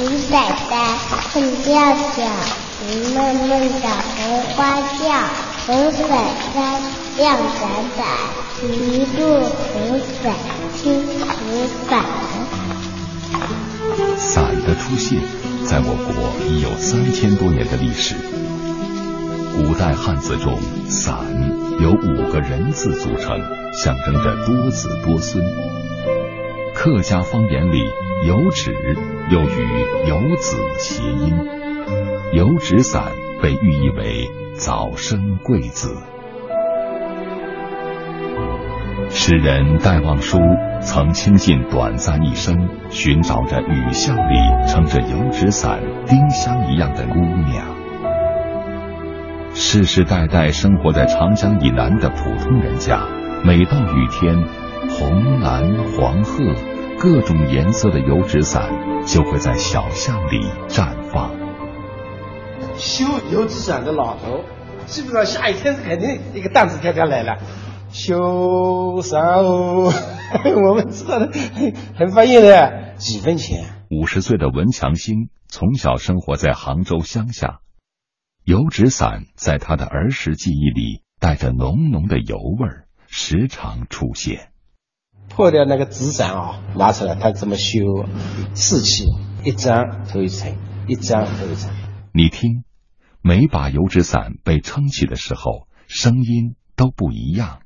雨仔仔，蹦跳跳，雨闷闷的红花轿，红伞伞，亮闪闪，一路红伞青石板。伞的出现，在我国已有三千多年的历史。古代汉字中，伞由五个人字组成，象征着多子多孙。客家方言里，有纸又与游子谐音，油纸伞被寓意为早生贵子。诗人戴望舒曾倾尽短暂一生，寻找着雨巷里撑着油纸伞、丁香一样的姑娘。世世代代生活在长江以南的普通人家，每到雨天，红、蓝、黄、褐各种颜色的油纸伞就会在小巷里绽放。修油纸伞的老头，基本上下雨天是肯定一个担子天天来了。修伞哦，我们知道的，很方便的，几分钱。五十岁的文强星从小生活在杭州乡下。油纸伞在他的儿时记忆里带着浓浓的油味儿，时常出现。破掉那个纸伞啊，拿出来，他怎么修？四气，一张头一层，一张头一层。你听，每把油纸伞被撑起的时候，声音都不一样。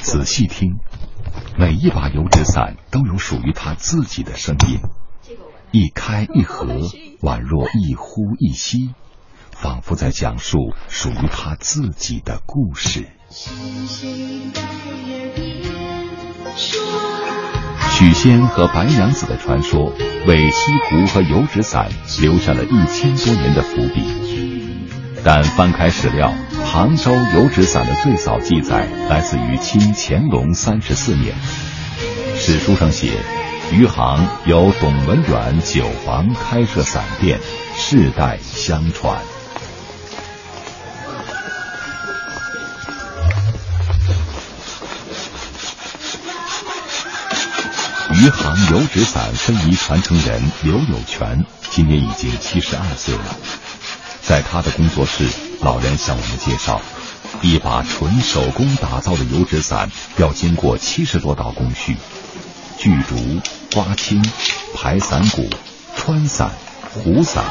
仔细听，每一把油纸伞都有属于它自己的声音。一开一合，宛若一呼一吸，仿佛在讲述属于他自己的故事。许仙和白娘子的传说，为西湖和油纸伞留下了一千多年的伏笔。但翻开史料，杭州油纸伞的最早记载来自于清乾隆三十四年，史书上写。余杭由董文远酒房开设伞店，世代相传。余杭油纸伞非遗传承人刘有全今年已经七十二岁了，在他的工作室，老人向我们介绍，一把纯手工打造的油纸伞要经过七十多道工序。锯竹、刮青、排伞骨、穿伞、糊伞、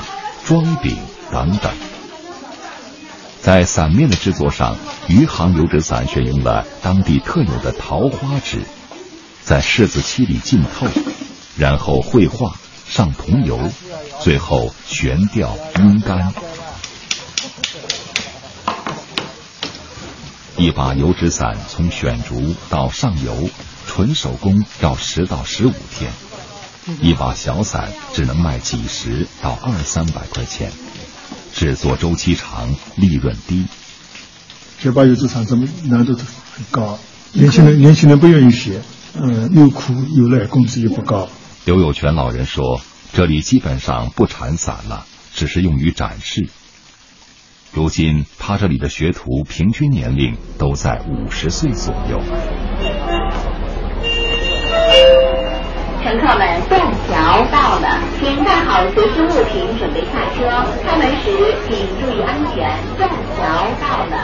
装柄等等。在伞面的制作上，余杭油纸伞选用了当地特有的桃花纸，在柿子漆里浸透，然后绘画、上桐油，最后悬吊阴干。一把油纸伞从选竹到上油。纯手工要十到十五天，一把小伞只能卖几十到二三百块钱，制作周期长，利润低。这把油纸伞怎么难度很高？年轻人年轻人不愿意学，嗯，又苦又累，工资又不高。刘有全老人说：“这里基本上不产伞了，只是用于展示。”如今他这里的学徒平均年龄都在五十岁左右。乘客们，断桥到了，请带好随身物品，准备下车。开门时请注意安全。断桥到了。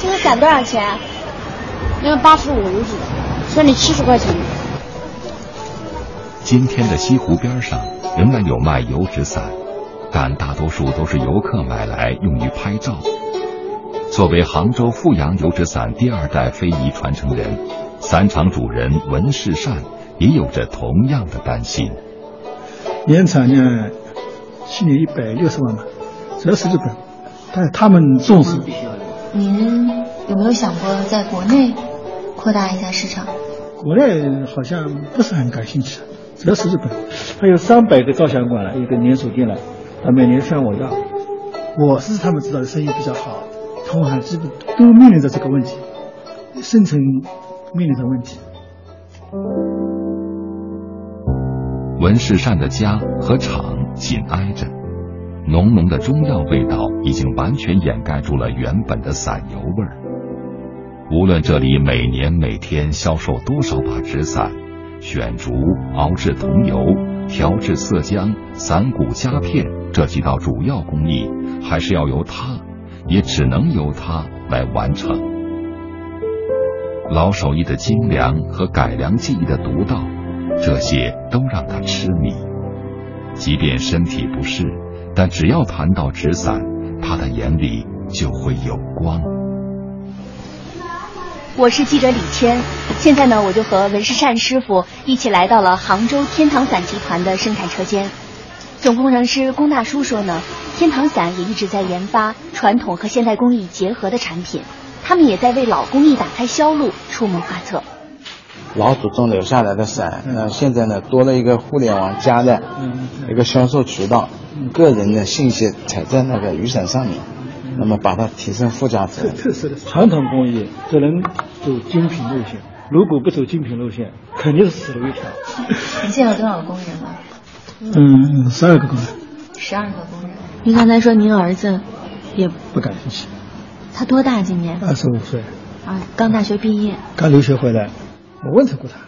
这个伞多少钱？因为八十五一支，算你七十块钱。今天的西湖边上仍然有卖油纸伞，但大多数都是游客买来用于拍照。作为杭州富阳油纸伞第二代非遗传承人，伞厂主人文世善也有着同样的担心。年产呢，去年一百六十万吧，主要是日本，但是他们重视。您有没有想过在国内扩大一下市场？国内好像不是很感兴趣，主要是日本。还有三百个照相馆了，一个连锁店了，他每年向我要。我是他们知道的生意比较好。通海基本都面临着这个问题，生存面临着问题。文世善的家和厂紧挨着，浓浓的中药味道已经完全掩盖住了原本的散油味儿。无论这里每年每天销售多少把纸伞，选竹、熬制桐油、调制色浆、散骨夹片这几道主要工艺，还是要由他，也只能由他来完成。老手艺的精良和改良技艺的独到，这些都让他痴迷。即便身体不适，但只要谈到纸伞，他的眼里就会有光。我是记者李谦，现在呢，我就和文世善师傅一起来到了杭州天堂伞集团的生产车间。总工程师龚大叔说呢，天堂伞也一直在研发传统和现代工艺结合的产品，他们也在为老工艺打开销路，出谋划策。老祖宗留下来的伞，那现在呢多了一个互联网加的一个销售渠道，个人的信息踩在那个雨伞上面。那么把它提升附加值。特色的传统工艺只能走精品路线，如果不走精品路线，肯定是死路一条。你现在有多少个工人了？嗯，十二个工人。十二个工人。您刚才说您儿子也不感兴趣。他多大今年？二十五岁。啊，刚大学毕业。刚留学回来，我问他过他，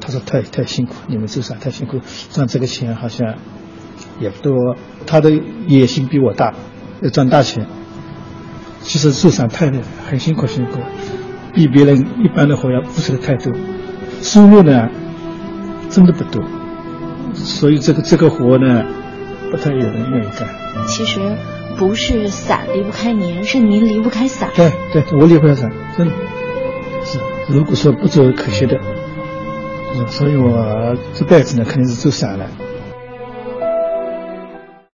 他说太太辛苦，你们做啥太辛苦，赚这个钱好像也不多。他的野心比我大，要赚大钱。其实做伞太累，很辛苦，辛苦，比别人一般的活要付出的太多，收入呢，真的不多，所以这个这个活呢，不太有人愿意干。其实不是伞离不开您，是您离不开伞。对对，我离不开伞，真的是。如果说不做可惜的，所以我这辈子呢，肯定是做伞了。